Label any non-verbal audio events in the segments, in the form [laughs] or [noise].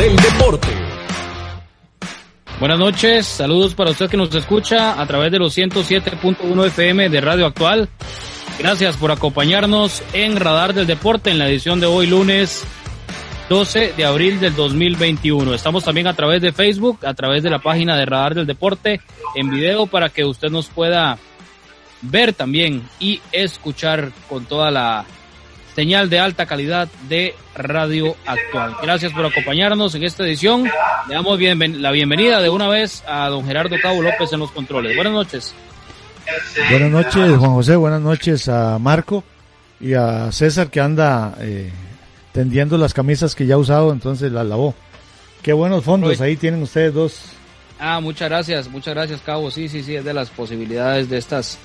Del Deporte. Buenas noches, saludos para usted que nos escucha a través de los 107.1 FM de Radio Actual. Gracias por acompañarnos en Radar del Deporte en la edición de hoy lunes 12 de abril del 2021. Estamos también a través de Facebook, a través de la página de Radar del Deporte en video para que usted nos pueda ver también y escuchar con toda la señal de alta calidad de Radio Actual. Gracias por acompañarnos en esta edición. Le damos la bienvenida de una vez a don Gerardo Cabo López en los controles. Buenas noches. Buenas noches, Juan José. Buenas noches a Marco y a César que anda eh, tendiendo las camisas que ya ha usado, entonces las lavó. Qué buenos fondos, ahí tienen ustedes dos. Ah, muchas gracias, muchas gracias, Cabo. Sí, sí, sí, es de las posibilidades de estas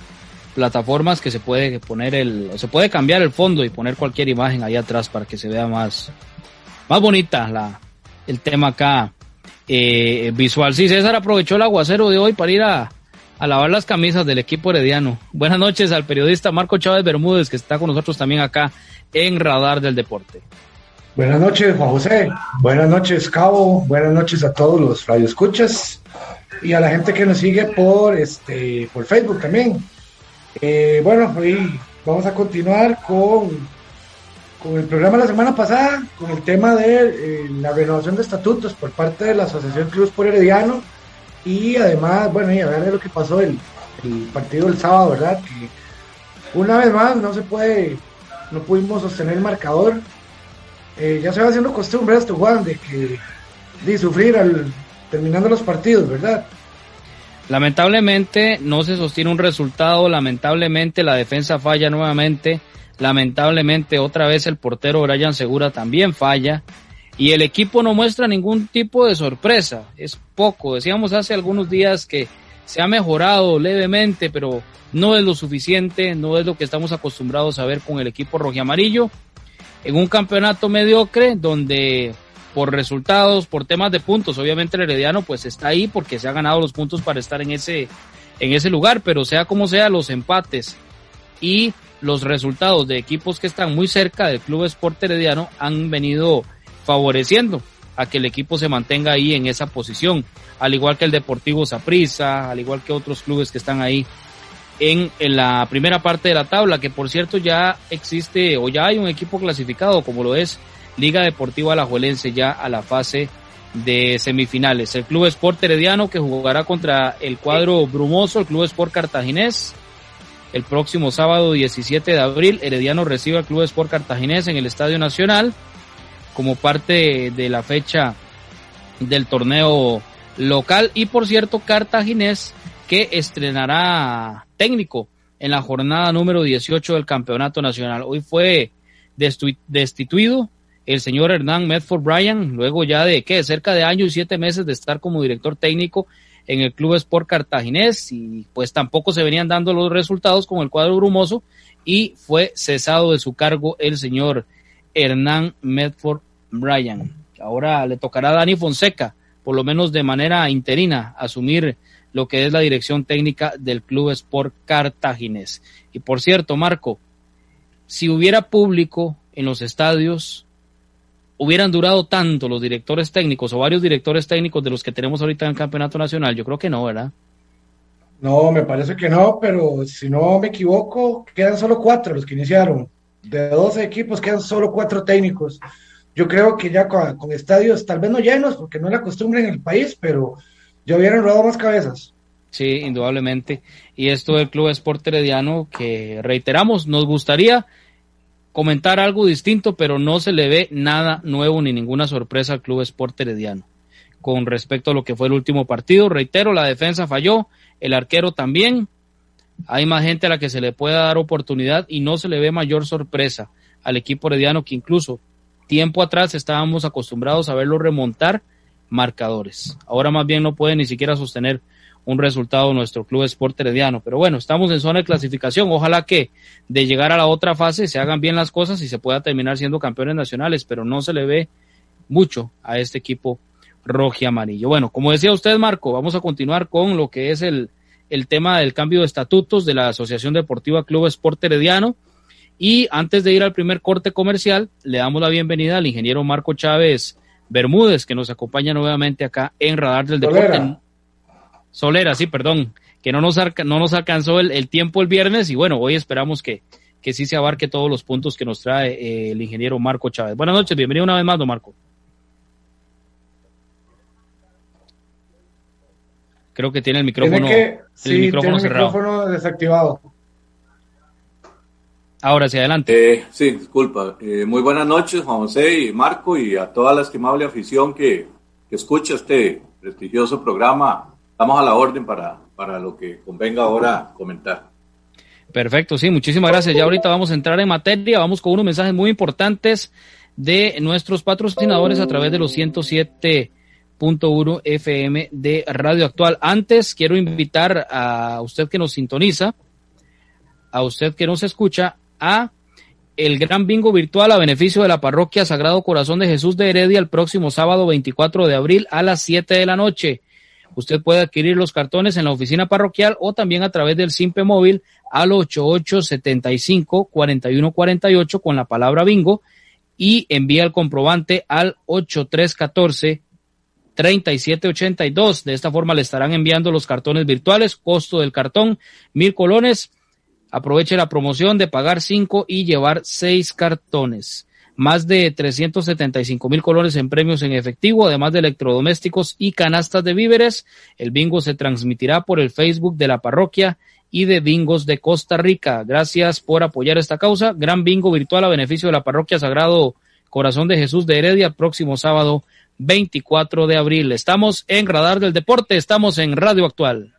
plataformas que se puede poner el, se puede cambiar el fondo y poner cualquier imagen ahí atrás para que se vea más, más bonita la, el tema acá eh, visual. Sí, César aprovechó el aguacero de hoy para ir a, a lavar las camisas del equipo herediano. Buenas noches al periodista Marco Chávez Bermúdez que está con nosotros también acá en Radar del Deporte. Buenas noches, Juan José. Buenas noches, Cabo. Buenas noches a todos los radioescuchas y a la gente que nos sigue por este por Facebook también. Eh, bueno, hoy vamos a continuar con, con el programa de la semana pasada, con el tema de eh, la renovación de estatutos por parte de la Asociación Clubes por Herediano y además, bueno, y ver de lo que pasó el, el partido del sábado, ¿verdad? Que una vez más no se puede, no pudimos sostener el marcador. Eh, ya se va haciendo costumbre esto, Juan, de que de sufrir al terminando los partidos, ¿verdad? Lamentablemente no se sostiene un resultado, lamentablemente la defensa falla nuevamente, lamentablemente otra vez el portero Brian Segura también falla y el equipo no muestra ningún tipo de sorpresa, es poco, decíamos hace algunos días que se ha mejorado levemente, pero no es lo suficiente, no es lo que estamos acostumbrados a ver con el equipo amarillo en un campeonato mediocre donde por resultados, por temas de puntos. Obviamente el Herediano pues está ahí porque se ha ganado los puntos para estar en ese, en ese lugar, pero sea como sea, los empates y los resultados de equipos que están muy cerca del Club Sport Herediano han venido favoreciendo a que el equipo se mantenga ahí en esa posición, al igual que el Deportivo Saprissa, al igual que otros clubes que están ahí en, en, la primera parte de la tabla, que por cierto ya existe o ya hay un equipo clasificado como lo es Liga Deportiva Alajuelense ya a la fase de semifinales. El Club Sport Herediano que jugará contra el cuadro brumoso, el Club Sport Cartaginés. El próximo sábado 17 de abril, Herediano recibe al Club Sport Cartaginés en el Estadio Nacional como parte de la fecha del torneo local. Y por cierto, Cartaginés que estrenará técnico en la jornada número 18 del Campeonato Nacional. Hoy fue destituido el señor Hernán Medford Bryan, luego ya de ¿qué? cerca de año y siete meses de estar como director técnico en el Club Sport Cartaginés y pues tampoco se venían dando los resultados con el cuadro brumoso y fue cesado de su cargo el señor Hernán Medford Bryan. Ahora le tocará a Dani Fonseca, por lo menos de manera interina, asumir lo que es la dirección técnica del Club Sport Cartaginés. Y por cierto, Marco, si hubiera público en los estadios, hubieran durado tanto los directores técnicos o varios directores técnicos de los que tenemos ahorita en el campeonato nacional? Yo creo que no, ¿verdad? No, me parece que no, pero si no me equivoco, quedan solo cuatro los que iniciaron. De 12 equipos quedan solo cuatro técnicos. Yo creo que ya con, estadios tal vez no llenos, porque no es la costumbre en el país, pero ya hubieran rodado más cabezas. Sí, indudablemente. Y esto del Club Sport Herediano, que reiteramos, nos gustaría comentar algo distinto, pero no se le ve nada nuevo ni ninguna sorpresa al Club Sport Herediano. Con respecto a lo que fue el último partido, reitero, la defensa falló, el arquero también. Hay más gente a la que se le pueda dar oportunidad y no se le ve mayor sorpresa al equipo herediano que incluso tiempo atrás estábamos acostumbrados a verlo remontar marcadores. Ahora más bien no puede ni siquiera sostener un resultado nuestro club Sport Herediano. Pero bueno, estamos en zona de clasificación. Ojalá que de llegar a la otra fase se hagan bien las cosas y se pueda terminar siendo campeones nacionales, pero no se le ve mucho a este equipo rojo y amarillo. Bueno, como decía usted, Marco, vamos a continuar con lo que es el, el tema del cambio de estatutos de la Asociación Deportiva Club Sport Herediano. Y antes de ir al primer corte comercial, le damos la bienvenida al ingeniero Marco Chávez Bermúdez, que nos acompaña nuevamente acá en Radar del Deporte. Solera, sí, perdón, que no nos, no nos alcanzó el, tiempo el viernes y bueno, hoy esperamos que, que sí se abarque todos los puntos que nos trae eh, el ingeniero Marco Chávez. Buenas noches, bienvenido una vez más, don Marco. Creo que tiene el micrófono, el micrófono cerrado. El micrófono desactivado. Ahora sí, adelante. Eh, sí, disculpa. Eh, muy buenas noches, Juan José y Marco, y a toda la estimable afición que, que escucha este prestigioso programa. Estamos a la orden para, para lo que convenga ahora comentar. Perfecto, sí, muchísimas gracias. Ya ahorita vamos a entrar en materia, vamos con unos mensajes muy importantes de nuestros patrocinadores a través de los 107 1.1 FM de Radio Actual. Antes quiero invitar a usted que nos sintoniza, a usted que nos escucha, a el gran bingo virtual a beneficio de la parroquia Sagrado Corazón de Jesús de Heredia el próximo sábado 24 de abril a las 7 de la noche. Usted puede adquirir los cartones en la oficina parroquial o también a través del Simpe móvil al 8875 4148 con la palabra bingo y envía el comprobante al 8314 3782. De esta forma le estarán enviando los cartones virtuales. Costo del cartón, mil colones. Aproveche la promoción de pagar cinco y llevar seis cartones. Más de 375 mil colones en premios en efectivo, además de electrodomésticos y canastas de víveres. El bingo se transmitirá por el Facebook de la parroquia y de Bingos de Costa Rica. Gracias por apoyar esta causa. Gran bingo virtual a beneficio de la parroquia Sagrado Corazón de Jesús de Heredia, próximo sábado 24 de abril. Estamos en Radar del Deporte, estamos en Radio Actual.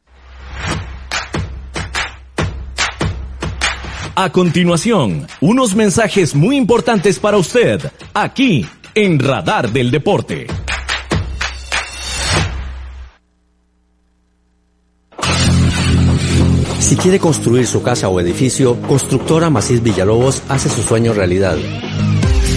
A continuación, unos mensajes muy importantes para usted, aquí en Radar del Deporte. Si quiere construir su casa o edificio, Constructora Macís Villalobos hace su sueño realidad.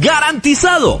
¡Garantizado!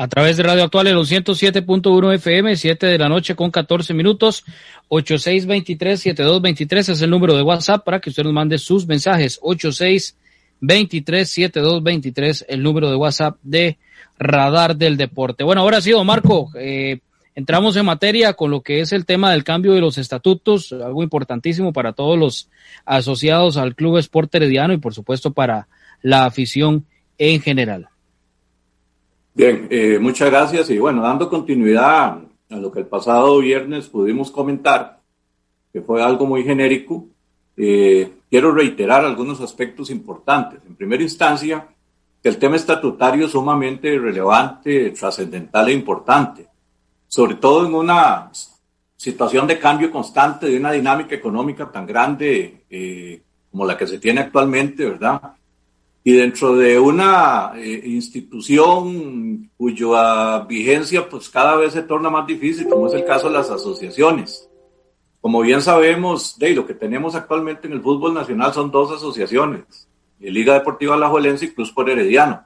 A través de Radio Actual, el 107.1 FM, 7 de la noche con 14 minutos, 8623-7223 es el número de WhatsApp para que usted nos mande sus mensajes, 8623-7223, el número de WhatsApp de Radar del Deporte. Bueno, ahora sí, don Marco, eh, entramos en materia con lo que es el tema del cambio de los estatutos, algo importantísimo para todos los asociados al Club Sport Herediano y por supuesto para la afición en general. Bien, eh, muchas gracias. Y bueno, dando continuidad a lo que el pasado viernes pudimos comentar, que fue algo muy genérico, eh, quiero reiterar algunos aspectos importantes. En primera instancia, el tema estatutario es sumamente relevante, trascendental e importante, sobre todo en una situación de cambio constante, de una dinámica económica tan grande eh, como la que se tiene actualmente, ¿verdad? Y dentro de una eh, institución cuya vigencia pues cada vez se torna más difícil, como es el caso de las asociaciones. Como bien sabemos, de lo que tenemos actualmente en el fútbol nacional son dos asociaciones, Liga Deportiva Alajuelense y Cruz por Herediano.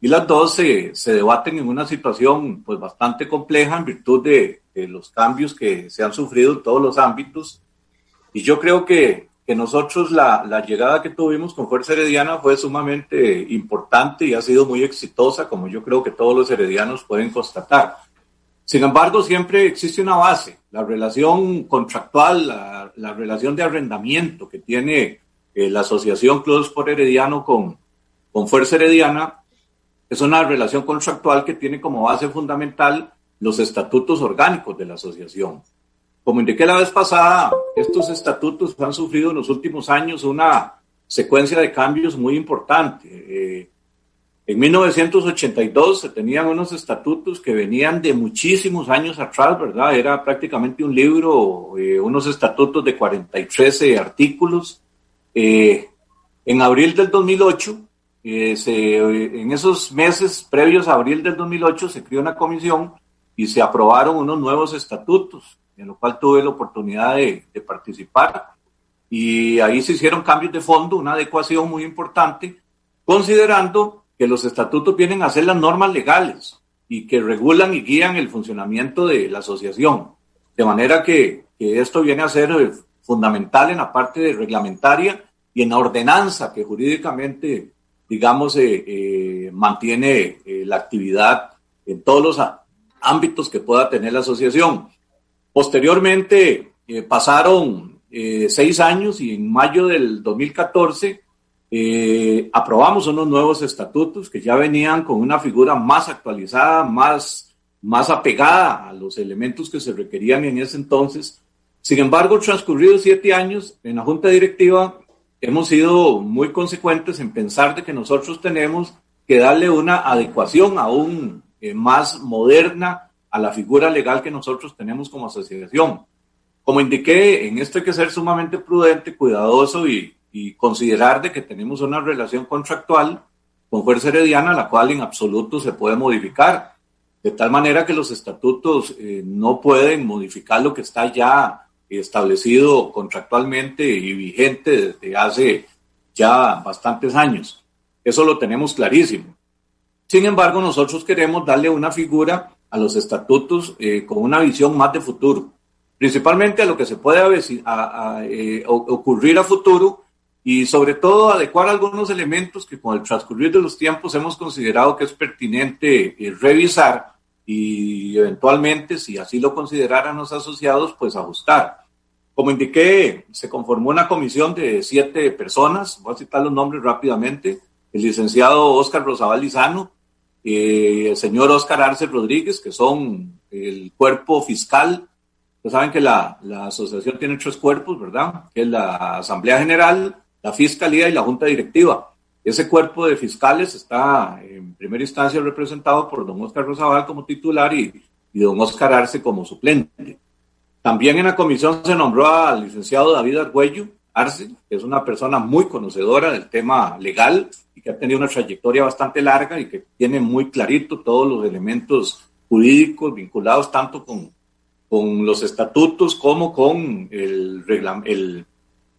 Y las dos se, se, debaten en una situación pues bastante compleja en virtud de, de los cambios que se han sufrido en todos los ámbitos. Y yo creo que que nosotros la, llegada que tuvimos con Fuerza Herediana fue sumamente importante y ha sido muy exitosa, como yo creo que todos los heredianos pueden constatar. Sin embargo, siempre existe una base, la relación contractual, la, la relación de arrendamiento que tiene eh, la Asociación Clubes por Herediano con, con Fuerza Herediana, es una relación contractual que tiene como base fundamental los estatutos orgánicos de la asociación. Como indiqué la vez pasada, estos estatutos han sufrido en los últimos años una secuencia de cambios muy importante. Eh, en 1982 se tenían unos estatutos que venían de muchísimos años atrás, ¿verdad? Era prácticamente un libro, eh, unos estatutos de 43 artículos. Eh, en abril del 2008, en esos meses previos a abril del 2008, se creó una comisión y se aprobaron unos nuevos estatutos en lo cual tuve la oportunidad de, participar. Y ahí se hicieron cambios de fondo, una adecuación muy importante, considerando que los estatutos vienen a ser las normas legales y que regulan y guían el funcionamiento de la asociación. De manera que, esto viene a ser eh, fundamental en la parte reglamentaria y en la ordenanza que jurídicamente, digamos, eh, eh, mantiene la actividad en todos los ámbitos que pueda tener la asociación. Posteriormente eh, pasaron eh, seis años y en mayo del 2014 eh, aprobamos unos nuevos estatutos que ya venían con una figura más actualizada, más, más apegada a los elementos que se requerían en ese entonces. Sin embargo, transcurridos siete años en la Junta Directiva, hemos sido muy consecuentes en pensar de que nosotros tenemos que darle una adecuación aún más moderna a la figura legal que nosotros tenemos como asociación. Como indiqué, en esto hay que ser sumamente prudente, cuidadoso y, considerar de que tenemos una relación contractual con Fuerza Herediana, la cual en absoluto se puede modificar, de tal manera que los estatutos eh, no pueden modificar lo que está ya establecido contractualmente y vigente desde hace ya bastantes años. Eso lo tenemos clarísimo. Sin embargo, nosotros queremos darle una figura a los estatutos eh, con una visión más de futuro, principalmente a lo que se puede eh, ocurrir a futuro y sobre todo adecuar algunos elementos que con el transcurrir de los tiempos hemos considerado que es pertinente eh, revisar y eventualmente, si así lo consideraran los asociados, pues ajustar. Como indiqué, se conformó una comisión de siete personas, voy a citar los nombres rápidamente, el licenciado Oscar Rosabal Lizano, eh, el señor Oscar Arce Rodríguez, que son el cuerpo fiscal. Ustedes saben que la, la, asociación tiene tres cuerpos, ¿verdad? Que es la Asamblea General, la Fiscalía y la Junta Directiva. Ese cuerpo de fiscales está en primera instancia representado por don Oscar Rosabal como titular y, y don Oscar Arce como suplente. También en la comisión se nombró al licenciado David Argüello Arce, que es una persona muy conocedora del tema legal y que ha tenido una trayectoria bastante larga y que tiene muy clarito todos los elementos jurídicos vinculados tanto con, con los estatutos como con el, el,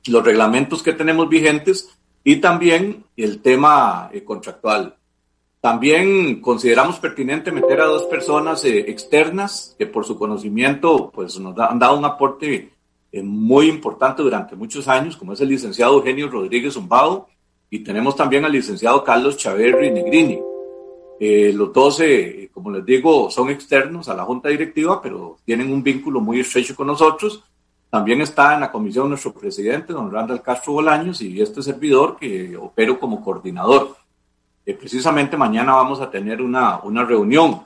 los reglamentos que tenemos vigentes y también el tema eh, contractual. También consideramos pertinente meter a dos personas eh, externas que por su conocimiento pues nos han dado un aporte eh, muy importante durante muchos años, como es el licenciado Eugenio Rodríguez Zumbado y tenemos también al licenciado Carlos Chaverri Negrini. Eh, los dos, como les digo, son externos a la junta directiva, pero tienen un vínculo muy estrecho con nosotros. También está en la comisión nuestro presidente, don Randall Castro Bolaños, y este servidor que opero como coordinador precisamente mañana vamos a tener una, una reunión.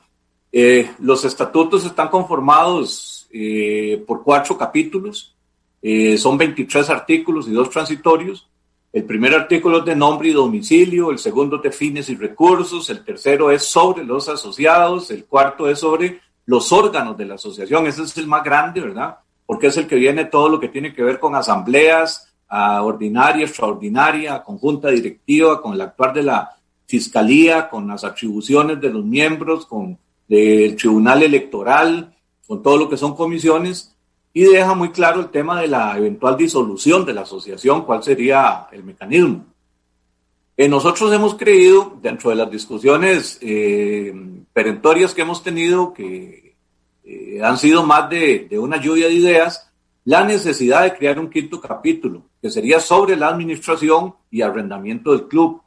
Eh, los estatutos están conformados eh, por cuatro capítulos, eh, son 23 artículos y dos transitorios. El primer artículo es de nombre y domicilio, el segundo de fines y recursos, el tercero es sobre los asociados, el cuarto es sobre los órganos de la asociación, ese es el más grande, ¿verdad? Porque es el que viene todo lo que tiene que ver con asambleas, a ordinaria, extraordinaria, conjunta directiva, con el actuar de la fiscalía, con las atribuciones de los miembros, con el tribunal electoral, con todo lo que son comisiones, y deja muy claro el tema de la eventual disolución de la asociación, cuál sería el mecanismo. Eh, nosotros hemos creído, dentro de las discusiones eh, perentorias que hemos tenido, que eh, han sido más de, de una lluvia de ideas, la necesidad de crear un quinto capítulo, que sería sobre la administración y arrendamiento del club.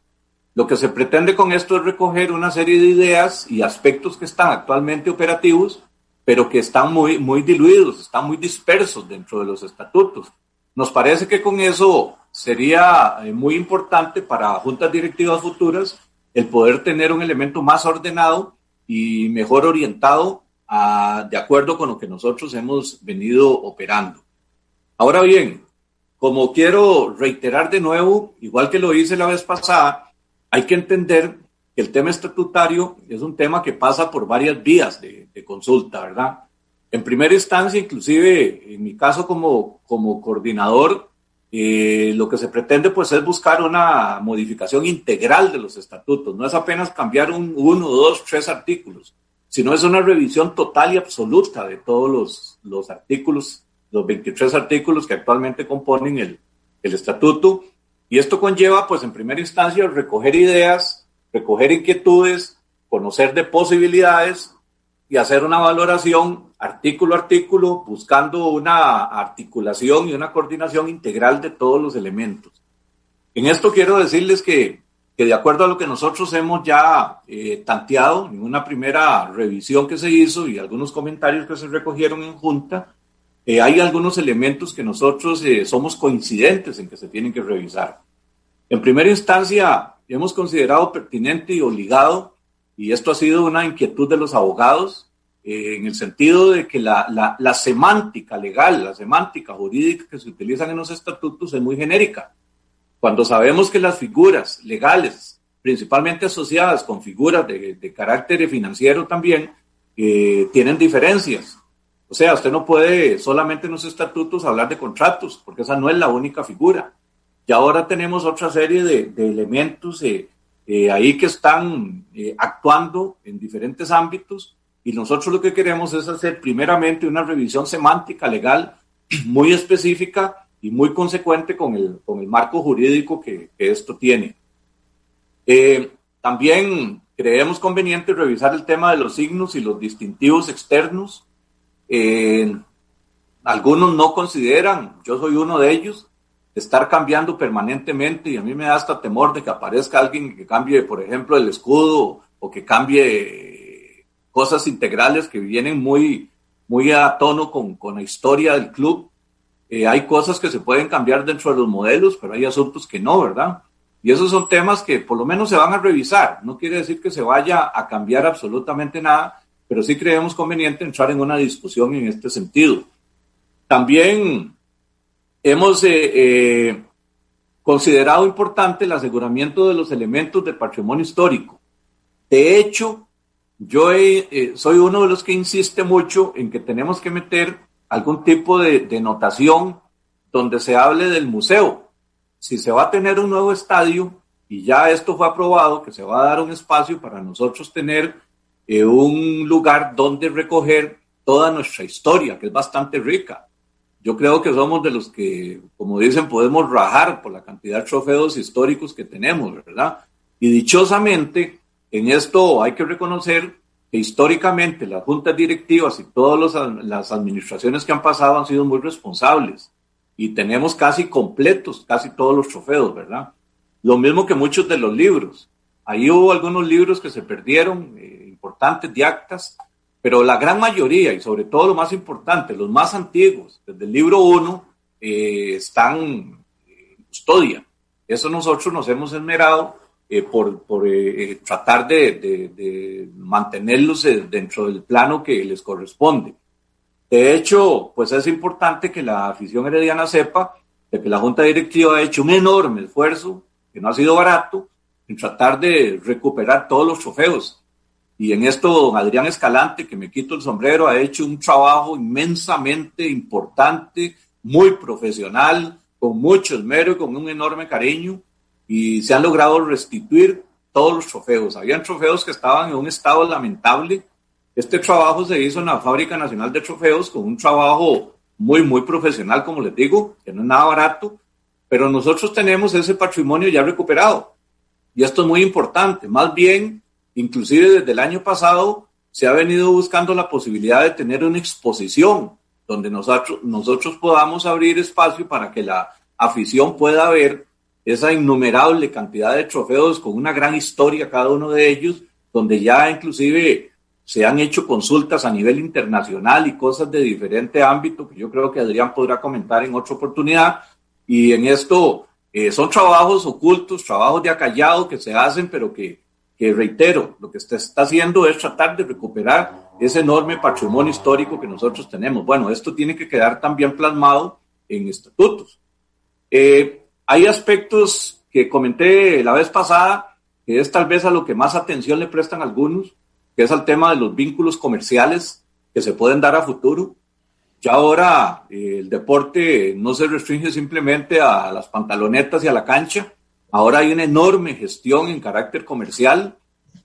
Lo que se pretende con esto es recoger una serie de ideas y aspectos que están actualmente operativos, pero que están muy, muy diluidos, están muy dispersos dentro de los estatutos. Nos parece que con eso sería eh, muy importante para juntas directivas futuras el poder tener un elemento más ordenado y mejor orientado a, de acuerdo con lo que nosotros hemos venido operando. Ahora bien, como quiero reiterar de nuevo, igual que lo hice la vez pasada, hay que entender el tema estatutario es un tema que pasa por varias vías de, consulta, ¿verdad? En primera instancia, inclusive en mi caso como, como coordinador, eh, lo que se pretende pues es buscar una modificación integral de los estatutos. No es apenas cambiar un, uno, dos, tres artículos, sino es una revisión total y absoluta de todos los, los artículos, los 23 artículos que actualmente componen el, el estatuto y esto conlleva, pues, en primera instancia, recoger ideas, recoger inquietudes, conocer de posibilidades y hacer una valoración artículo a artículo, buscando una articulación y una coordinación integral de todos los elementos. En esto quiero decirles que, que de acuerdo a lo que nosotros hemos ya eh, tanteado en una primera revisión que se hizo y algunos comentarios que se recogieron en junta, eh, hay algunos elementos que nosotros eh, somos coincidentes en que se tienen que revisar. En primera instancia, hemos considerado pertinente y obligado, y esto ha sido una inquietud de los abogados, eh, en el sentido de que la, la, la, semántica legal, la semántica jurídica que se utilizan en los estatutos es muy genérica. Cuando sabemos que las figuras legales, principalmente asociadas con figuras de, de carácter financiero también, eh, tienen diferencias. O sea, usted no puede solamente en los estatutos hablar de contratos, porque esa no es la única figura. Y ahora tenemos otra serie de, elementos eh, eh, ahí que están actuando en diferentes ámbitos y nosotros lo que queremos es hacer primeramente una revisión semántica legal [clears throat] muy específica y muy consecuente con el, con el marco jurídico que, esto tiene. también creemos conveniente revisar el tema de los signos y los distintivos externos. Eh, algunos no consideran, yo soy uno de ellos, estar cambiando permanentemente y a mí me da hasta temor de que aparezca alguien que cambie, por ejemplo, el escudo o que cambie cosas integrales que vienen muy, muy a tono con, con la historia del club. Eh, hay cosas que se pueden cambiar dentro de los modelos, pero hay asuntos que no, ¿verdad? Y esos son temas que por lo menos se van a revisar. No quiere decir que se vaya a cambiar absolutamente nada, pero sí creemos conveniente entrar en una discusión en este sentido. También hemos eh, eh, considerado importante el aseguramiento de los elementos del patrimonio histórico. De hecho, yo eh, soy uno de los que insiste mucho en que tenemos que meter algún tipo de, notación donde se hable del museo, si se va a tener un nuevo estadio, y ya esto fue aprobado, que se va a dar un espacio para nosotros tener un lugar donde recoger toda nuestra historia, que es bastante rica. Yo creo que somos de los que, como dicen, podemos rajar por la cantidad de trofeos históricos que tenemos, ¿verdad? Y dichosamente, en esto hay que reconocer que históricamente las juntas directivas y todas las administraciones que han pasado han sido muy responsables y tenemos casi completos casi todos los trofeos, ¿verdad? Lo mismo que muchos de los libros. Ahí hubo algunos libros que se perdieron, eh, importantes de actas, pero la gran mayoría, y sobre todo lo más importante, los más antiguos, desde el libro 1, eh, están en custodia. Eso nosotros nos hemos esmerado eh, por, por tratar de, de, de mantenerlos dentro del plano que les corresponde. De hecho, pues es importante que la afición herediana sepa de que la Junta Directiva ha hecho un enorme esfuerzo, que no ha sido barato, en tratar de recuperar todos los trofeos. Y en esto, don Adrián Escalante, que me quito el sombrero, ha hecho un trabajo inmensamente importante, muy profesional, con mucho esmero y con un enorme cariño, y se han logrado restituir todos los trofeos. Habían trofeos que estaban en un estado lamentable, este trabajo se hizo en la Fábrica Nacional de Trofeos con un trabajo muy, muy profesional, como les digo, que no es nada barato, pero nosotros tenemos ese patrimonio ya recuperado. Y esto es muy importante. Más bien, inclusive desde el año pasado, se ha venido buscando la posibilidad de tener una exposición donde nosotros, nosotros podamos abrir espacio para que la afición pueda ver esa innumerable cantidad de trofeos con una gran historia cada uno de ellos, donde ya inclusive se han hecho consultas a nivel internacional y cosas de diferente ámbito que yo creo que Adrián podrá comentar en otra oportunidad. Y en esto eh, son trabajos ocultos, trabajos de acallado que se hacen, pero que, que reitero, lo que está haciendo es tratar de recuperar ese enorme patrimonio histórico que nosotros tenemos. Bueno, esto tiene que quedar también plasmado en estatutos. Eh, hay aspectos que comenté la vez pasada, que es tal vez a lo que más atención le prestan algunos, que es el tema de los vínculos comerciales que se pueden dar a futuro. Ya ahora eh, el deporte no se restringe simplemente a las pantalonetas y a la cancha. Ahora hay una enorme gestión en carácter comercial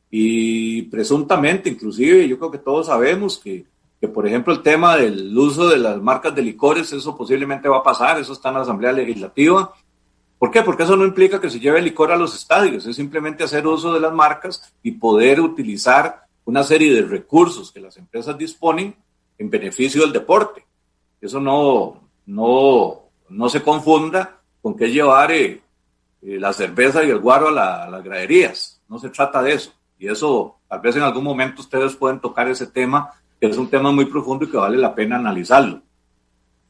y presuntamente, inclusive, yo creo que todos sabemos que, que, por ejemplo, el tema del uso de las marcas de licores, eso posiblemente va a pasar, eso está en la Asamblea Legislativa. ¿Por qué? Porque eso no implica que se lleve licor a los estadios, es simplemente hacer uso de las marcas y poder utilizar una serie de recursos que las empresas disponen en beneficio del deporte. Eso no, no, no se confunda con que llevar eh, eh, la cerveza y el guaro a, las graderías. No se trata de eso. Y eso, tal vez en algún momento ustedes pueden tocar ese tema, que es un tema muy profundo y que vale la pena analizarlo.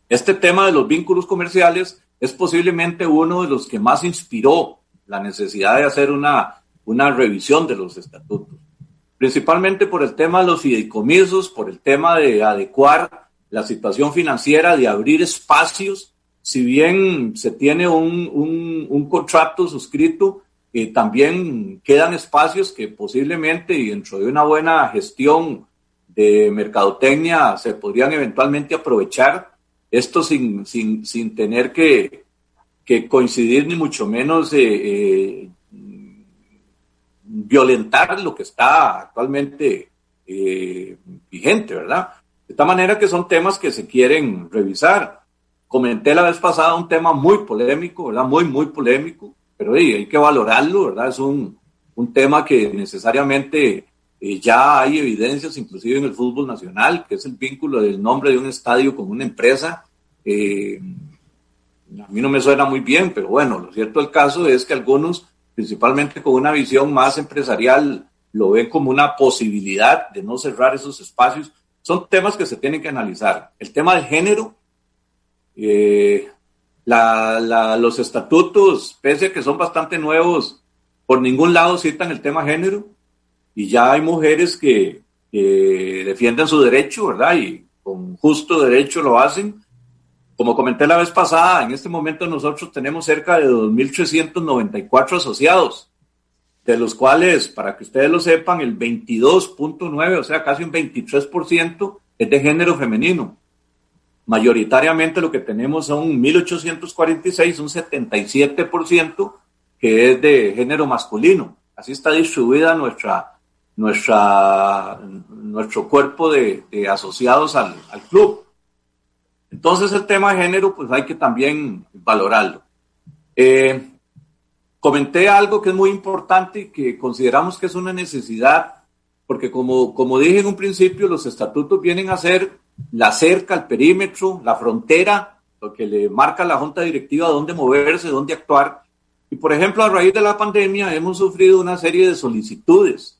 Este tema de los vínculos comerciales es posiblemente uno de los que más inspiró la necesidad de hacer una, una revisión de los estatutos principalmente por el tema de los fideicomisos, por el tema de adecuar la situación financiera, de abrir espacios. Si bien se tiene un, un, contrato suscrito, eh, también quedan espacios que posiblemente, y dentro de una buena gestión de, mercadotecnia se podrían eventualmente aprovechar, esto sin, sin, sin tener que, que, coincidir ni mucho menos eh, eh, violentar lo que está actualmente vigente, ¿verdad? De esta manera que son temas que se quieren revisar. Comenté la vez pasada un tema muy polémico, ¿verdad? Muy, muy polémico, pero hay que valorarlo, ¿verdad? Es un, un tema que necesariamente eh, ya hay evidencias, inclusive en el fútbol nacional, que es el vínculo del nombre de un estadio con una empresa. Eh, a mí no me suena muy bien, pero bueno, lo cierto del caso es que algunos, principalmente con una visión más empresarial, lo ven como una posibilidad de no cerrar esos espacios. Son temas que se tienen que analizar. El tema del género, eh, los estatutos, pese a que son bastante nuevos, por ningún lado citan el tema género y ya hay mujeres que, defienden su derecho, ¿verdad? Y con justo derecho lo hacen. Como comenté la vez pasada, en este momento nosotros tenemos cerca de 2.394 asociados, de los cuales, para que ustedes lo sepan, el 22.9, o sea, casi un 23% es de género femenino. Mayoritariamente lo que tenemos son 1.846, un 77% que es de género masculino. Así está distribuida nuestra, nuestra, nuestro cuerpo de, asociados al, club. Entonces el tema de género, pues hay que también valorarlo. Eh, comenté algo que es muy importante y que consideramos que es una necesidad, porque como, como dije en un principio, los estatutos vienen a ser la cerca, el perímetro, la frontera, lo que le marca a la junta directiva dónde moverse, dónde actuar, y por ejemplo, a raíz de la pandemia hemos sufrido una serie de solicitudes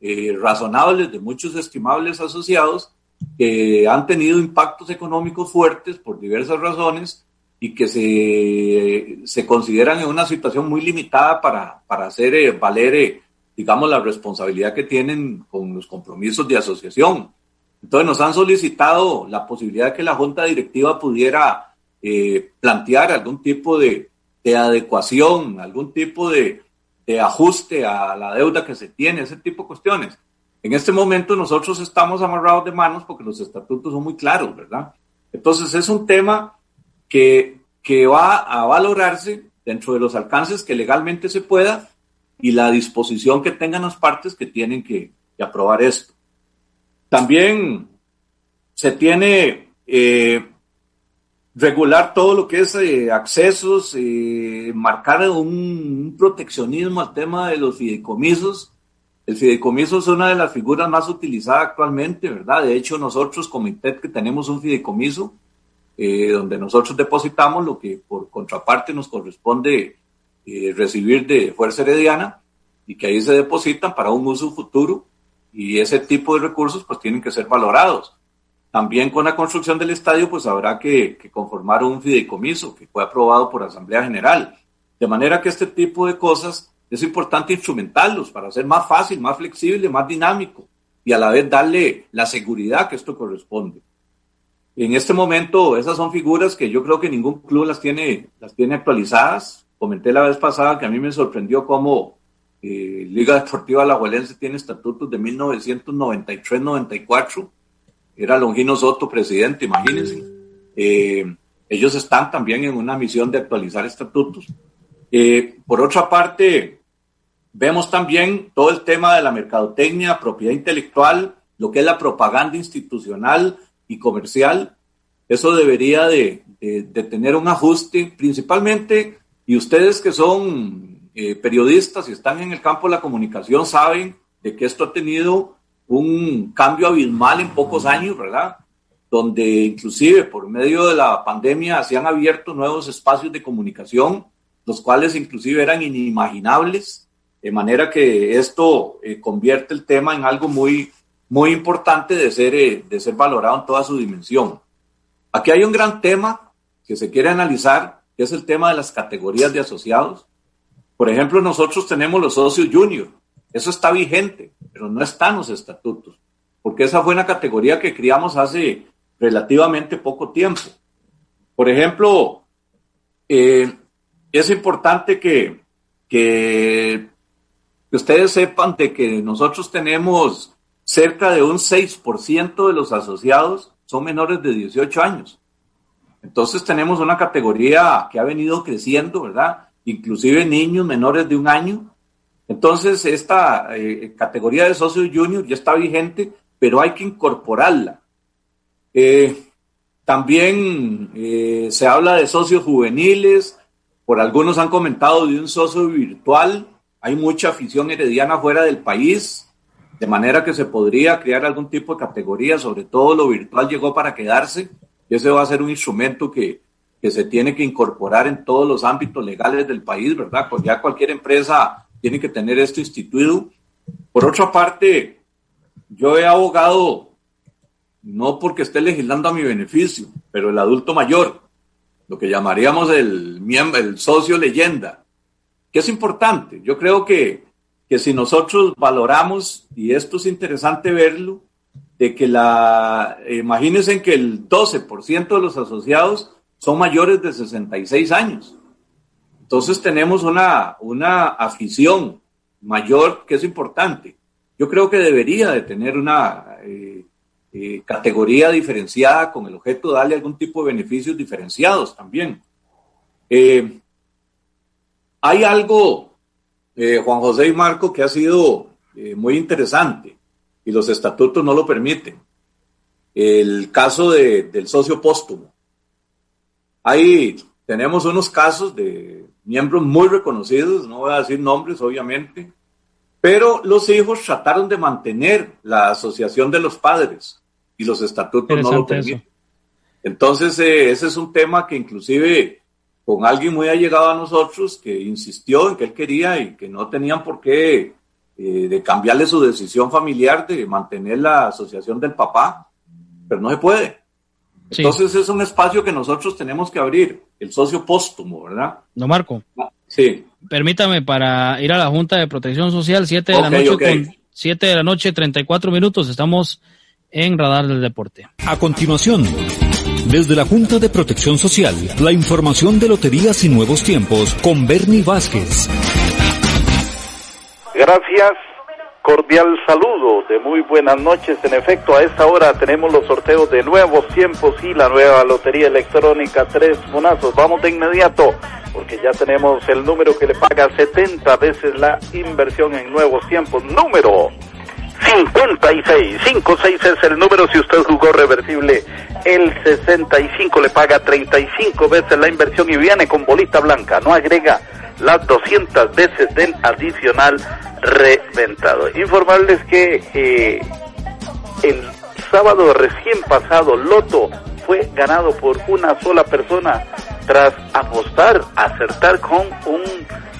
eh, razonables de muchos estimables asociados que han tenido impactos económicos fuertes por diversas razones y que se, se consideran en una situación muy limitada para, para hacer eh, valer, eh, digamos, la responsabilidad que tienen con los compromisos de asociación. Entonces nos han solicitado la posibilidad de que la junta directiva pudiera plantear algún tipo de, de adecuación, algún tipo de, ajuste a la deuda que se tiene, ese tipo de cuestiones. En este momento nosotros estamos amarrados de manos porque los estatutos son muy claros, ¿verdad? Entonces es un tema que, que va a valorarse dentro de los alcances que legalmente se pueda y la disposición que tengan las partes que tienen que, aprobar esto. También se tiene eh, regular todo lo que es eh, accesos, eh, marcar un, proteccionismo al tema de los fideicomisos. El fideicomiso es una de las figuras más utilizadas actualmente, ¿verdad? De hecho, nosotros, Comité, que tenemos un fideicomiso, eh, donde nosotros depositamos lo que por contraparte nos corresponde recibir de Fuerza Herediana y que ahí se depositan para un uso futuro y ese tipo de recursos pues tienen que ser valorados. También con la construcción del estadio, pues habrá que, conformar un fideicomiso que fue aprobado por Asamblea General. De manera que este tipo de cosas es importante instrumentarlos para hacer más fácil, más flexible, más dinámico y a la vez darle la seguridad que esto corresponde. En este momento, esas son figuras que yo creo que ningún club las tiene, las tiene actualizadas. Comenté la vez pasada que a mí me sorprendió cómo eh, Liga Deportiva Alajuelense tiene estatutos de 1993-94 era Longino Soto presidente, imagínense. Eh, ellos están también en una misión de actualizar estatutos. Eh, por otra parte, vemos también todo el tema de la mercadotecnia, propiedad intelectual, lo que es la propaganda institucional y comercial. Eso debería de, tener un ajuste, principalmente, y ustedes que son eh, periodistas y están en el campo de la comunicación saben de que esto ha tenido un cambio abismal en pocos años, ¿verdad? Donde inclusive por medio de la pandemia se han abierto nuevos espacios de comunicación, los cuales inclusive eran inimaginables, de manera que esto eh, convierte el tema en algo muy, muy importante de ser, eh, de ser valorado en toda su dimensión. Aquí hay un gran tema que se quiere analizar, que es el tema de las categorías de asociados. Por ejemplo, nosotros tenemos los socios junior, eso está vigente, pero no están los estatutos, porque esa fue una categoría que criamos hace relativamente poco tiempo. Por ejemplo, eh, es importante que, que, ustedes sepan de que nosotros tenemos cerca de un 6% de los asociados son menores de 18 años. Entonces tenemos una categoría que ha venido creciendo, ¿verdad? Inclusive niños menores de un año. Entonces esta eh, categoría de socio junior ya está vigente, pero hay que incorporarla. Eh, también eh, se habla de socios juveniles, por algunos han comentado de un socio virtual, hay mucha afición herediana fuera del país, de manera que se podría crear algún tipo de categoría, sobre todo lo virtual llegó para quedarse, y ese va a ser un instrumento que, que se tiene que incorporar en todos los ámbitos legales del país, ¿verdad? Pues ya cualquier empresa tiene que tener esto instituido. Por otra parte, yo he abogado no porque esté legislando a mi beneficio, pero el adulto mayor, lo que llamaríamos el, miembro, el socio leyenda, que es importante. Yo creo que, que si nosotros valoramos, y esto es interesante verlo, de que la, imagínense que el 12% de los asociados son mayores de 66 años. Entonces tenemos una, una afición mayor que es importante. Yo creo que debería de tener una eh, eh, categoría diferenciada con el objeto de darle algún tipo de beneficios diferenciados también. Eh, hay algo, Juan José y Marco, que ha sido muy interesante y los estatutos no lo permiten. El caso del socio póstumo. Ahí tenemos unos casos de miembros muy reconocidos, no voy a decir nombres, obviamente, pero los hijos trataron de mantener la asociación de los padres y los estatutos no lo permiten. Entonces, eh, ese es un tema que inclusive con alguien muy allegado a nosotros que insistió en que él quería y que no tenían por qué eh, de cambiarle su decisión familiar de mantener la asociación del papá, pero no se puede. Entonces es un espacio que nosotros tenemos que abrir, el socio póstumo, ¿verdad? No, Marco. Sí. Permítame para ir a la Junta de Protección Social, 7 de la noche con 7 de la noche, 34 minutos. Estamos en Radar del Deporte. A continuación, desde la Junta de Protección Social, la información de Loterías y Nuevos Tiempos con Bernie Vázquez. Gracias. Cordial saludo de muy buenas noches. En efecto, a esta hora tenemos los sorteos de nuevos tiempos y la nueva lotería electrónica Tres Monazos. Vamos de inmediato porque ya tenemos el número que le paga 70 veces la inversión en nuevos tiempos. Número 56. 56 es el número si usted jugó reversible. El 65 le paga 35 veces la inversión y viene con bolita blanca. No agrega las 200 veces del adicional reventado. Informarles que eh, el sábado recién pasado Loto fue ganado por una sola persona tras apostar, acertar con un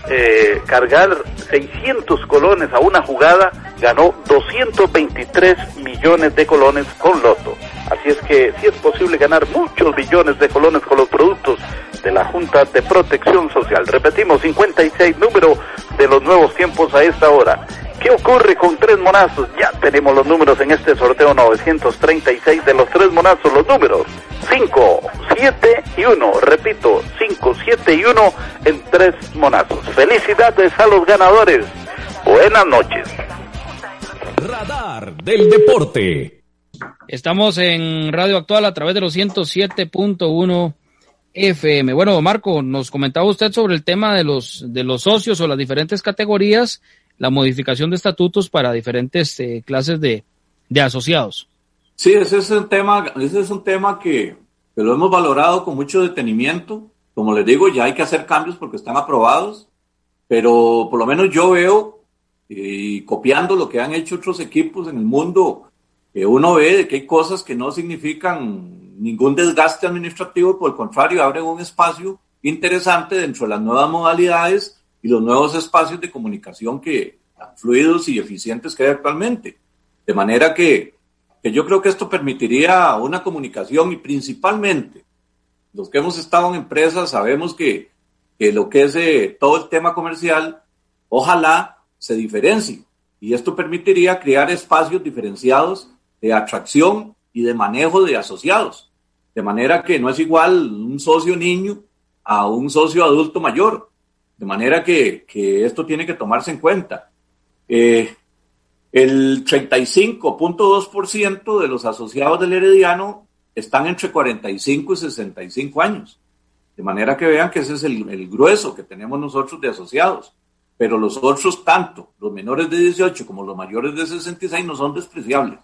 eh, cargar 600 colones a una jugada, ganó 223 millones de colones con Loto. Así es que sí es posible ganar muchos millones de colones con los productos de la Junta de Protección Social. Repetimos, 56 número de los nuevos tiempos a esta hora. ¿Qué ocurre con tres monazos? Ya tenemos los números en este sorteo 936 de los tres monazos, los números 5, 7 y 1. Repito, 5, 7 y 1 en tres monazos. Felicidades a los ganadores. Buenas noches. Radar del Deporte. Estamos en Radio Actual a través de los 107.1 FM. Bueno, Marco, nos comentaba usted sobre el tema de los, de los socios o las diferentes categorías la modificación de estatutos para diferentes eh, clases de, asociados. Sí, ese es un tema, ese es un tema que, lo hemos valorado con mucho detenimiento. Como les digo, ya hay que hacer cambios porque están aprobados, pero por lo menos yo veo, y copiando lo que han hecho otros equipos en el mundo, uno ve que hay cosas que no significan ningún desgaste administrativo, por el contrario, abren un espacio interesante dentro de las nuevas modalidades y los nuevos espacios de comunicación que fluidos y eficientes que hay actualmente. De manera que, que yo creo que esto permitiría una comunicación y principalmente los que hemos estado en empresas sabemos que, que lo que es eh, todo el tema comercial, ojalá se diferencie. Y esto permitiría crear espacios diferenciados de atracción y de manejo de asociados. De manera que no es igual un socio niño a un socio adulto mayor. De manera que, esto tiene que tomarse en cuenta. Eh, El 35.2% de los asociados del Herediano están entre 45 y 65 años. De manera que vean que ese es el, el grueso que tenemos nosotros de asociados. Pero los otros, tanto los menores de 18 como los mayores de 66, no son despreciables.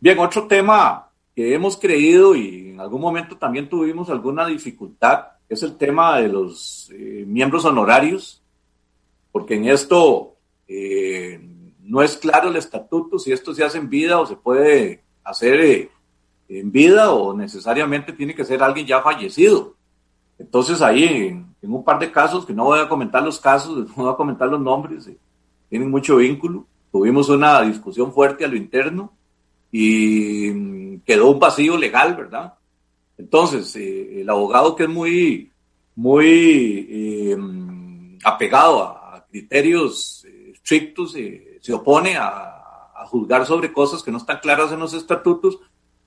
Bien, otro tema que hemos creído y en algún momento también tuvimos alguna dificultad es el tema de los eh, miembros honorarios, porque en esto eh, no es claro el estatuto si esto se hace en vida o se puede hacer eh, en vida o necesariamente tiene que ser alguien ya fallecido. Entonces ahí en, un par de casos, que no voy a comentar los casos, [laughs] no voy a comentar los nombres, tienen mucho vínculo. Tuvimos una discusión fuerte a lo interno y mm, quedó un vacío legal, ¿verdad? Entonces, eh, el abogado que es muy, muy eh, apegado a criterios eh, estrictos se opone a, juzgar sobre cosas que no están claras en los estatutos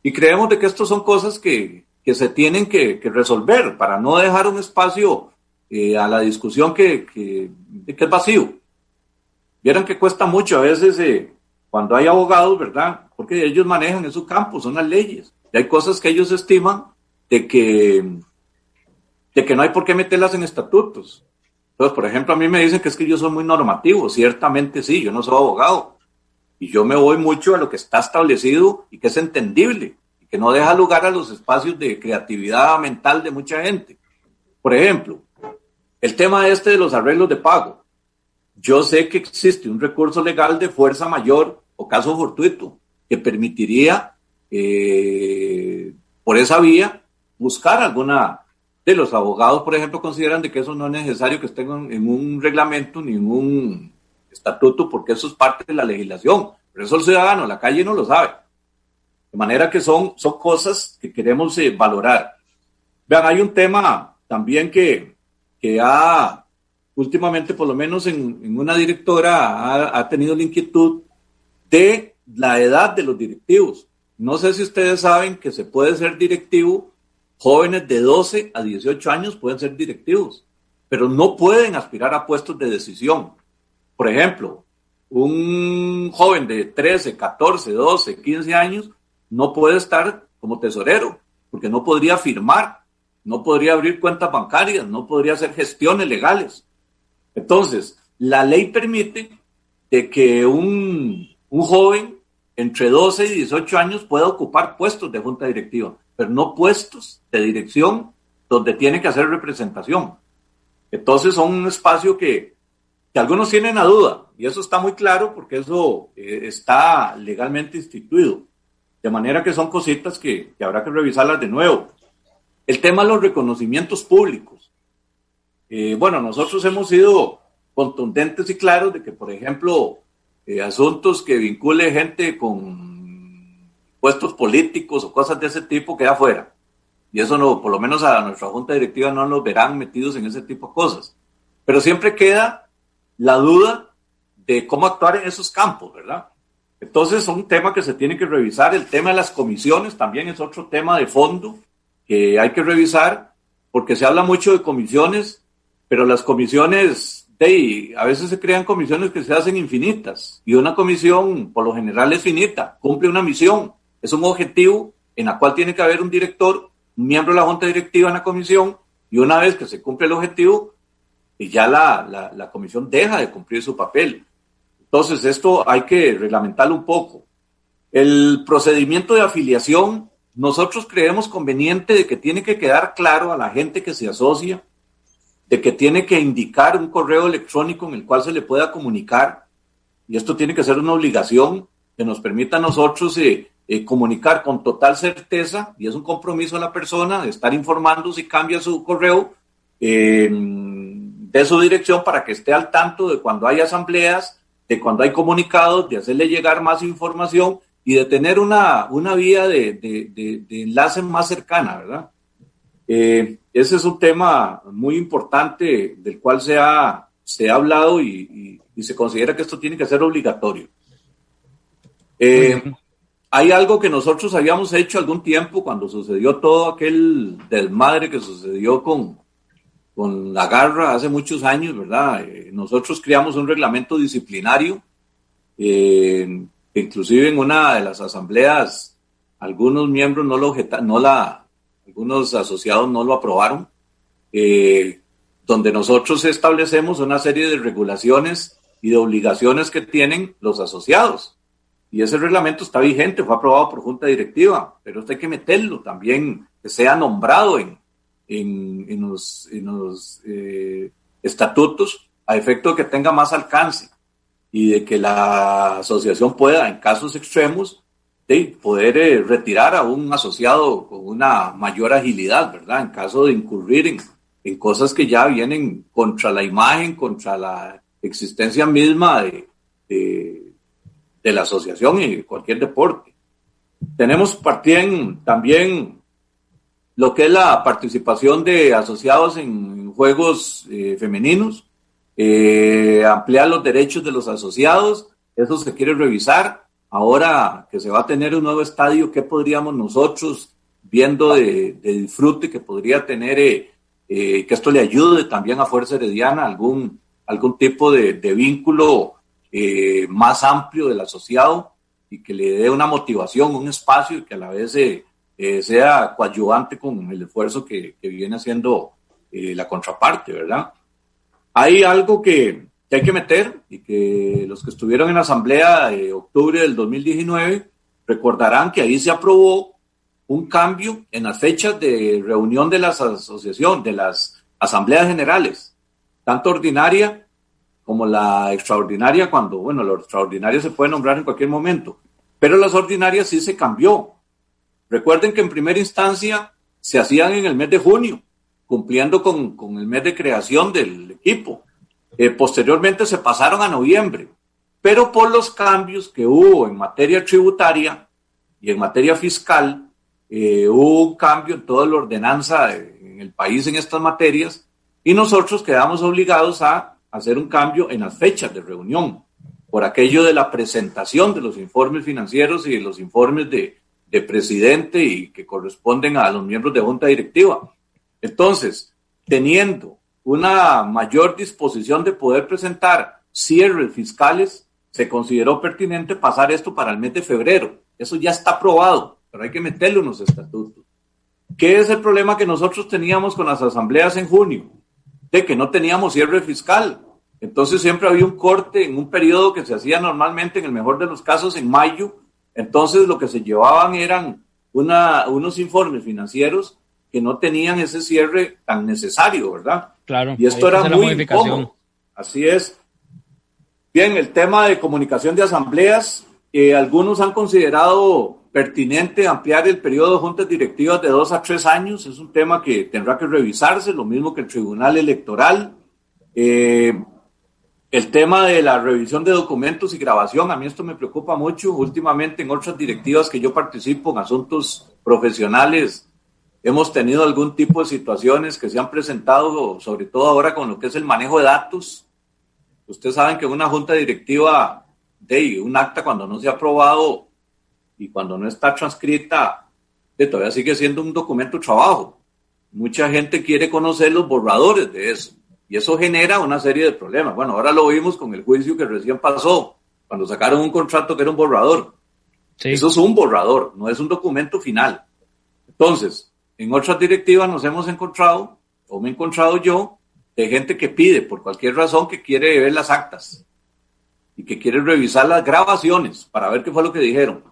y creemos de que estas son cosas que, que se tienen que, resolver para no dejar un espacio a la discusión que, que, que, es vacío. Vieron que cuesta mucho a veces cuando hay abogados, ¿verdad? Porque ellos manejan en su campo, son las leyes. Y hay cosas que ellos estiman de que, de que no hay por qué meterlas en estatutos. Entonces, por ejemplo, a mí me dicen que es que yo soy muy normativo. Ciertamente sí, yo no soy abogado. Y yo me voy mucho a lo que está establecido y que es entendible y que no deja lugar a los espacios de creatividad mental de mucha gente. Por ejemplo, el tema este de los arreglos de pago. Yo sé que existe un recurso legal de fuerza mayor o caso fortuito que permitiría eh, por esa vía buscar alguna de los abogados, por ejemplo, consideran de que eso no es necesario que estén en un reglamento ni en un estatuto, porque eso es parte de la legislación. Pero eso el ciudadano, la calle no lo sabe. De manera que son, son cosas que queremos eh, valorar. Vean, hay un tema también que, que ha, últimamente, por lo menos en, una directora, ha, ha tenido la inquietud de la edad de los directivos. No sé si ustedes saben que se puede ser directivo Jóvenes de 12 a 18 años pueden ser directivos, pero no pueden aspirar a puestos de decisión. Por ejemplo, un joven de 13, 14, 12, 15 años no puede estar como tesorero, porque no podría firmar, no podría abrir cuentas bancarias, no podría hacer gestiones legales. Entonces, la ley permite de que un, un joven entre 12 y 18 años pueda ocupar puestos de junta directiva pero no puestos de dirección donde tiene que hacer representación. Entonces son un espacio que, algunos tienen a duda, y eso está muy claro porque eso eh, está legalmente instituido. De manera que son cositas que, que, habrá que revisarlas de nuevo. El tema de los reconocimientos públicos. Eh, bueno, nosotros hemos sido contundentes y claros de que, por ejemplo, eh, asuntos que vincule gente con puestos políticos o cosas de ese tipo queda fuera. Y eso no, por lo menos a nuestra junta directiva no nos verán metidos en ese tipo de cosas. Pero siempre queda la duda de cómo actuar en esos campos, ¿verdad? Entonces, es un tema que se tiene que revisar. El tema de las comisiones también es otro tema de fondo que hay que revisar, porque se habla mucho de comisiones, pero las comisiones, de, a veces se crean comisiones que se hacen infinitas, y una comisión, por lo general, es finita, cumple una misión, es un objetivo en la cual tiene que haber un director, un miembro de la junta directiva en la comisión, y una vez que se cumple el objetivo, y ya la, la, comisión deja de cumplir su papel. Entonces, esto hay que reglamentarlo un poco. El procedimiento de afiliación, nosotros creemos conveniente de que tiene que quedar claro a la gente que se asocia, de que tiene que indicar un correo electrónico en el cual se le pueda comunicar, y esto tiene que ser una obligación que nos permita a nosotros eh, eh, comunicar con total certeza, y es un compromiso de la persona, de estar informando si cambia su correo de su dirección para que esté al tanto de cuando hay asambleas, de cuando hay comunicados, de hacerle llegar más información y de tener una, una vía de, de, enlace más cercana, ¿verdad? Eh, ese es un tema muy importante del cual se ha, se ha hablado y, se considera que esto tiene que ser obligatorio. Eh, hay algo que nosotros habíamos hecho algún tiempo cuando sucedió todo aquel desmadre que sucedió con, con la garra hace muchos años, ¿verdad? Eh, nosotros creamos un reglamento disciplinario Eh, inclusive en una de las asambleas, algunos miembros no lo no la, algunos asociados no lo aprobaron, eh, donde nosotros establecemos una serie de regulaciones y de obligaciones que tienen los asociados. Y ese reglamento está vigente, fue aprobado por junta directiva, pero esto hay que meterlo también, que sea nombrado en, en, los, en los eh, estatutos a efecto de que tenga más alcance y de que la asociación pueda, en casos extremos, de poder eh, retirar a un asociado con una mayor agilidad, ¿verdad? En caso de incurrir en, cosas que ya vienen contra la imagen, contra la existencia misma de, de, la asociación y cualquier deporte. Tenemos también lo que es la participación de asociados en juegos eh, femeninos, eh, ampliar los derechos de los asociados, eso se quiere revisar. Ahora que se va a tener un nuevo estadio, ¿qué podríamos nosotros, viendo de, disfrute que podría tener, eh, eh, que esto le ayude también a Fuerza Herediana, algún, algún tipo de, vínculo más amplio del asociado y que le dé una motivación, un espacio y que a la vez sea coadyuvante con el esfuerzo que, que viene haciendo la contraparte, ¿verdad? Hay algo que, hay que meter y que los que estuvieron en la asamblea de octubre del 2019 recordarán que ahí se aprobó un cambio en las fechas de reunión de las asociaciones, de las asambleas generales, tanto ordinaria como la extraordinaria, cuando, bueno, la extraordinaria se puede nombrar en cualquier momento, pero las ordinarias sí se cambió. Recuerden que en primera instancia se hacían en el mes de junio cumpliendo con el mes de creación del equipo. Eh, posteriormente se pasaron a noviembre, pero por los cambios que hubo en materia tributaria y en materia fiscal, eh, hubo un cambio en toda la ordenanza en el país en estas materias y nosotros quedamos obligados a hacer un cambio en las fechas de reunión por aquello de la presentación de los informes financieros y de los informes de, de presidente y que corresponden a los miembros de junta directiva. Entonces, teniendo una mayor disposición de poder presentar cierres fiscales, se consideró pertinente pasar esto para el mes de febrero. Eso ya está aprobado, pero hay que meterlo en los estatutos. ¿Qué es el problema que nosotros teníamos con las asambleas en junio? De que no teníamos cierre fiscal. Entonces siempre había un corte en un periodo que se hacía normalmente, en el mejor de los casos, en mayo. Entonces lo que se llevaban eran una, unos informes financieros que no tenían ese cierre tan necesario, ¿verdad? Claro. Y esto era muy incómodo. Así es. Bien, el tema de comunicación de asambleas, eh, algunos han considerado pertinente ampliar el periodo de juntas directivas de dos a tres años. Es un tema que tendrá que revisarse, lo mismo que el Tribunal Electoral. Eh, el tema de la revisión de documentos y grabación, a mí esto me preocupa mucho. Últimamente en otras directivas que yo participo en asuntos profesionales, Hemos tenido algún tipo de situaciones que se han presentado, sobre todo ahora con lo que es el manejo de datos. Ustedes saben que una junta directiva de un acta cuando no se ha aprobado y cuando no está transcrita, de todavía sigue siendo un documento de trabajo. Mucha gente quiere conocer los borradores de eso y eso genera una serie de problemas. Bueno, ahora lo vimos con el juicio que recién pasó, cuando sacaron un contrato que era un borrador. Eso es un borrador, no es un documento final. Entonces, en otras directivas nos hemos encontrado, o me he encontrado yo, de gente que pide por cualquier razón que quiere ver las actas y que quiere revisar las grabaciones para ver qué fue lo que dijeron.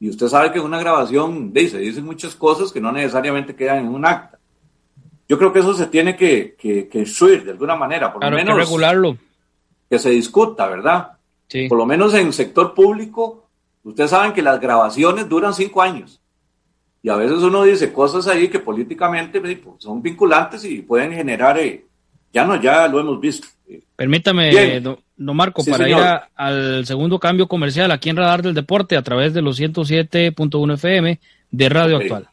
Y usted sabe que en una grabación dice, dicen muchas cosas que no necesariamente quedan en un acta. Yo creo que eso se tiene que, que, que instruir de alguna manera, por lo menos. Que regularlo. Que se discuta, ¿verdad? Sí. Por lo menos en el sector público, ustedes saben que las grabaciones duran cinco años. Y a veces uno dice cosas ahí que políticamente pues, son vinculantes y pueden generar, eh, ya no, ya lo hemos visto. Permítame, don, Marco, para ir al segundo cambio comercial aquí en Radar del Deporte a través de los 107.1 FM de Radio Actual.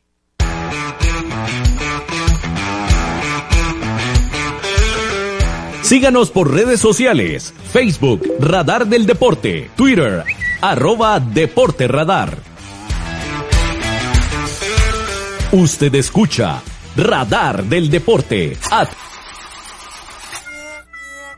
Síganos por redes sociales, Facebook, Radar del Deporte, Twitter, arroba Deporte Radar. Usted escucha Radar del Deporte.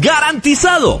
¡Garantizado!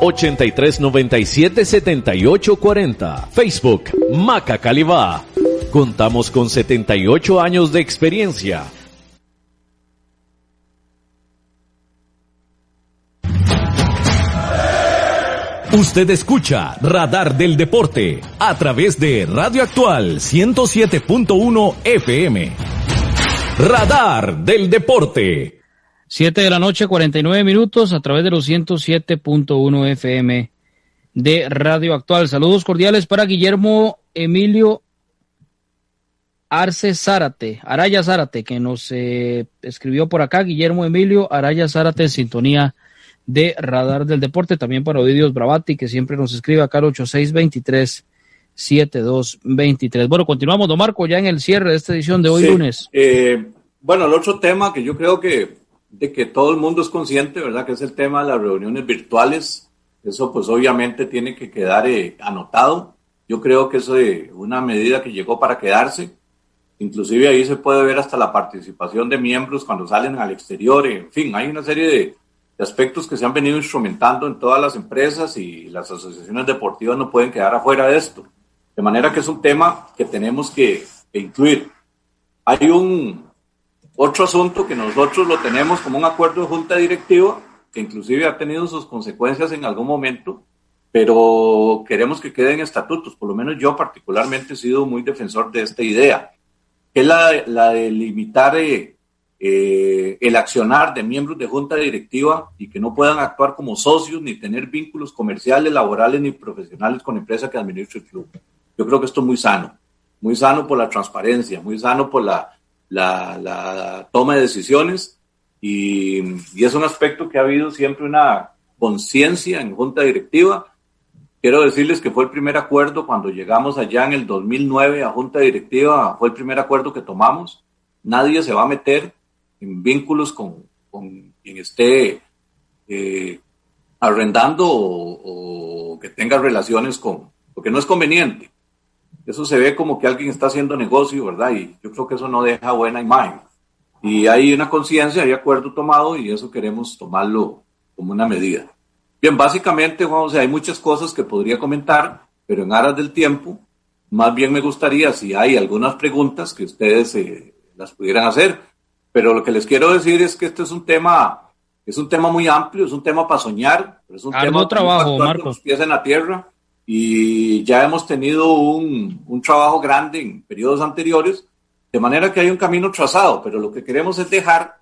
8397 7840, Facebook Maca Calibá. Contamos con 78 años de experiencia. Usted escucha Radar del Deporte a través de Radio Actual 107.1 FM. Radar del Deporte. 7 de la noche, 49 minutos a través de los 107.1 FM de Radio Actual. Saludos cordiales para Guillermo Emilio Arce Zárate, Araya Zárate, que nos eh, escribió por acá, Guillermo Emilio Araya Zárate en sintonía de Radar del Deporte, también para Ovidios Bravati, que siempre nos escribe acá al 8623 7223. Bueno, continuamos, don Marco, ya en el cierre de esta edición de hoy lunes. Eh, bueno, el otro tema que yo creo que de que todo el mundo es consciente, ¿verdad? Que es el tema de las reuniones virtuales. Eso pues obviamente tiene que quedar eh, anotado. Yo creo que es una medida que llegó para quedarse. Inclusive ahí se puede ver hasta la participación de miembros cuando salen al exterior. En fin, hay una serie de, aspectos que se han venido instrumentando en todas las empresas y las asociaciones deportivas no pueden quedar afuera de esto. De manera que es un tema que tenemos que, incluir. Hay un otro asunto que nosotros lo tenemos como un acuerdo de junta directiva que inclusive ha tenido sus consecuencias en algún momento, pero queremos que queden estatutos. Por lo menos yo particularmente he sido muy defensor de esta idea que es la, de limitar eh, eh, el accionar de miembros de junta directiva y que no puedan actuar como socios ni tener vínculos comerciales, laborales ni profesionales con empresa que administre el club. Yo creo que esto es muy sano, muy sano por la transparencia, muy sano por la, la, toma de decisiones y, es un aspecto que ha habido siempre una conciencia en junta directiva Quiero decirles que fue el primer acuerdo cuando llegamos allá en el 2009 a Junta Directiva, fue el primer acuerdo que tomamos. Nadie se va a meter en vínculos con, con quien esté eh, arrendando o, que tenga relaciones con, porque no es conveniente. Eso se ve como que alguien está haciendo negocio, ¿verdad? Y yo creo que eso no deja buena imagen. Y hay una conciencia, hay acuerdo tomado y eso queremos tomarlo como una medida. Bien, básicamente, Juan hay muchas cosas que podría comentar, pero en aras del tiempo, más bien me gustaría, si hay algunas preguntas, que ustedes eh, las pudieran hacer. Pero lo que les quiero decir es que este es un tema, es un tema muy amplio, es un tema para soñar, es un tema trabajo, Marcos. los pies en la tierra y ya hemos tenido un, un trabajo grande en periodos anteriores, de manera que hay un camino trazado, pero lo que queremos es dejar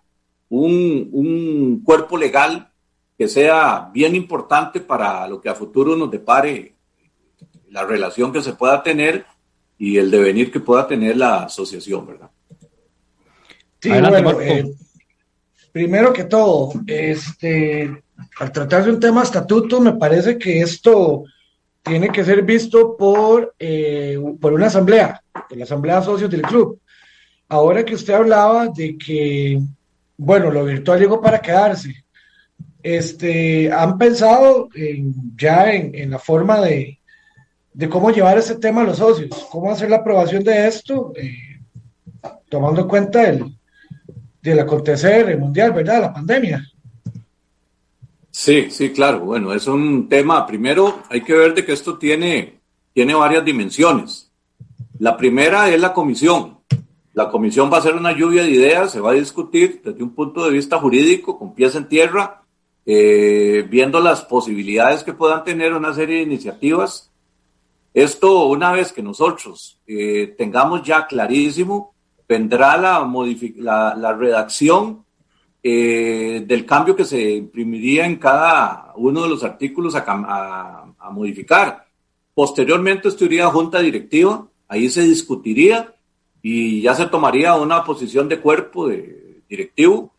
un, un cuerpo legal que sea bien importante para lo que a futuro nos depare la relación que se pueda tener y el devenir que pueda tener la asociación, ¿verdad? Sí, bueno, eh, primero que todo, este, al tratarse de un tema estatuto, me parece que esto tiene que ser visto por, eh, por una asamblea, por la asamblea de socios del club. Ahora que usted hablaba de que, bueno, lo virtual llegó para quedarse, este, ¿han pensado ya en, la forma de, cómo llevar ese tema a los socios? ¿Cómo hacer la aprobación de esto? Eh, tomando en cuenta el, del acontecer mundial, ¿verdad? La pandemia. Sí, sí, claro. Bueno, es un tema, primero hay que ver de que esto tiene, tiene varias dimensiones. La primera es la comisión. La comisión va a ser una lluvia de ideas, se va a discutir desde un punto de vista jurídico, con pies en tierra, eh, viendo las posibilidades que puedan tener una serie de iniciativas. Esto, una vez que nosotros eh, tengamos ya clarísimo, vendrá la, la, la redacción eh, del cambio que se imprimiría en cada uno de los artículos a, modificar. Posteriormente esto iría a junta directiva, ahí se discutiría y ya se tomaría una posición de cuerpo de directivo.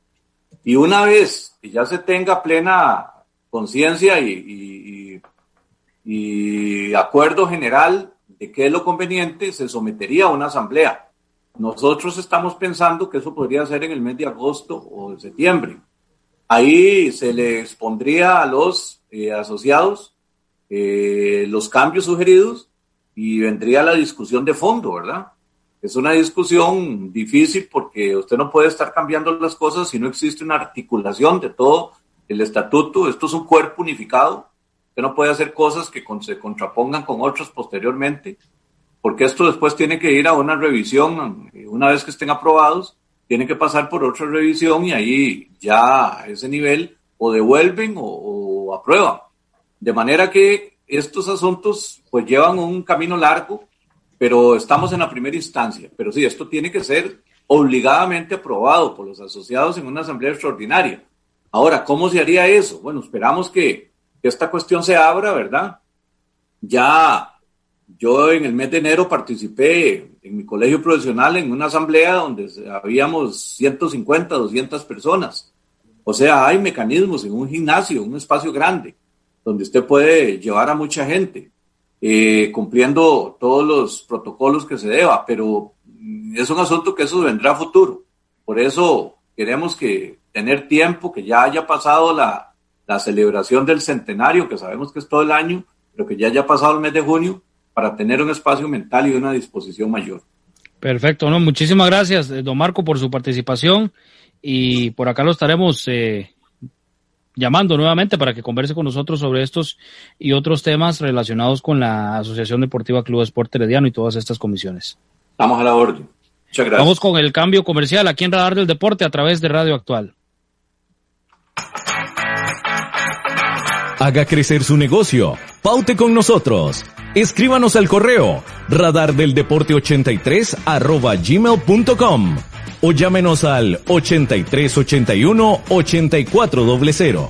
Y una vez que ya se tenga plena conciencia y, y acuerdo general de qué es lo conveniente, se sometería a una asamblea nosotros estamos pensando que eso podría ser en el mes de agosto o de septiembre. Ahí se le expondría a los eh, asociados eh, los cambios sugeridos y vendría la discusión de fondo, ¿verdad? Es una discusión difícil porque usted no puede estar cambiando las cosas si no existe una articulación de todo el estatuto. Esto es un cuerpo unificado. Usted no puede hacer cosas que se contrapongan con otras posteriormente porque esto después tiene que ir a una revisión, una vez que estén aprobados, tiene que pasar por otra revisión y ahí ya a ese nivel o devuelven o, aprueban. De manera que estos asuntos pues llevan un camino largo, pero estamos en la primera instancia. Pero sí, esto tiene que ser obligadamente aprobado por los asociados en una asamblea extraordinaria. Ahora, ¿cómo se haría eso? Bueno, esperamos que esta cuestión se abra, ¿verdad? Ya yo en el mes de enero participé en mi colegio profesional en una asamblea donde habíamos 150, 200 personas. O sea, hay mecanismos en un gimnasio, un espacio grande, donde usted puede llevar a mucha gente, eh, cumpliendo todos los protocolos que se deba, pero es un asunto que eso vendrá a futuro. Por eso queremos que tener tiempo, que ya haya pasado la, la celebración del centenario, que sabemos que es todo el año, pero que ya haya pasado el mes de junio, para tener un espacio mental y una disposición mayor. Perfecto, no, muchísimas gracias, eh, don Marco, por su participación y por acá lo estaremos eh, llamando nuevamente para que converse con nosotros sobre estos y otros temas relacionados con la Asociación Deportiva Club Esporte Herediano y todas estas comisiones. Estamos a la orden. Muchas gracias. Vamos con el cambio comercial aquí en Radar del Deporte a través de Radio Actual. Haga crecer su negocio. Paute con nosotros. Escríbanos al correo radardeldeporte83 arroba gmail.com o llámenos al 8381 8400.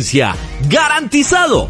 ¡Garantizado!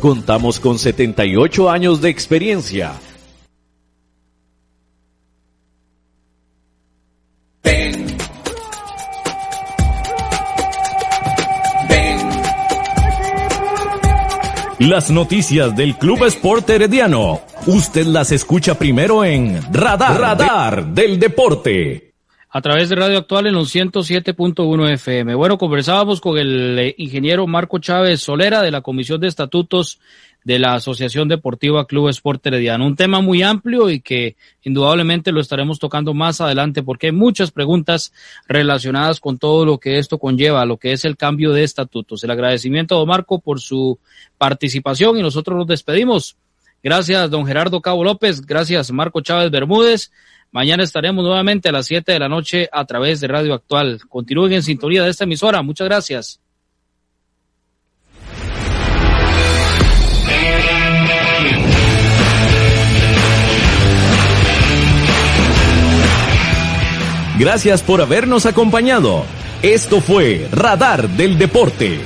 Contamos con 78 años de experiencia. Ven. Ven. Las noticias del Club Sport Herediano. Usted las escucha primero en Radar, Radar del Deporte a través de Radio Actual en los 107.1 FM. Bueno, conversábamos con el eh, ingeniero Marco Chávez Solera de la Comisión de Estatutos de la Asociación Deportiva Club Sport Herediano. Un tema muy amplio y que indudablemente lo estaremos tocando más adelante porque hay muchas preguntas relacionadas con todo lo que esto conlleva, lo que es el cambio de estatutos. El agradecimiento a don Marco por su participación y nosotros nos despedimos. Gracias, don Gerardo Cabo López. Gracias, Marco Chávez Bermúdez. Mañana estaremos nuevamente a las 7 de la noche a través de Radio Actual. Continúen en sintonía de esta emisora. Muchas gracias. Gracias por habernos acompañado. Esto fue Radar del Deporte.